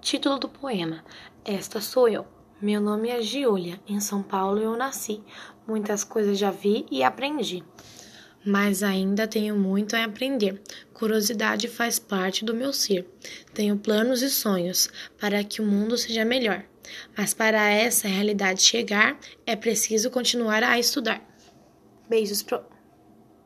Título do poema: Esta sou eu. Meu nome é Giulia. Em São Paulo eu nasci. Muitas coisas já vi e aprendi. Mas ainda tenho muito a aprender. Curiosidade faz parte do meu ser. Tenho planos e sonhos para que o mundo seja melhor. Mas para essa realidade chegar, é preciso continuar a estudar. Beijos pro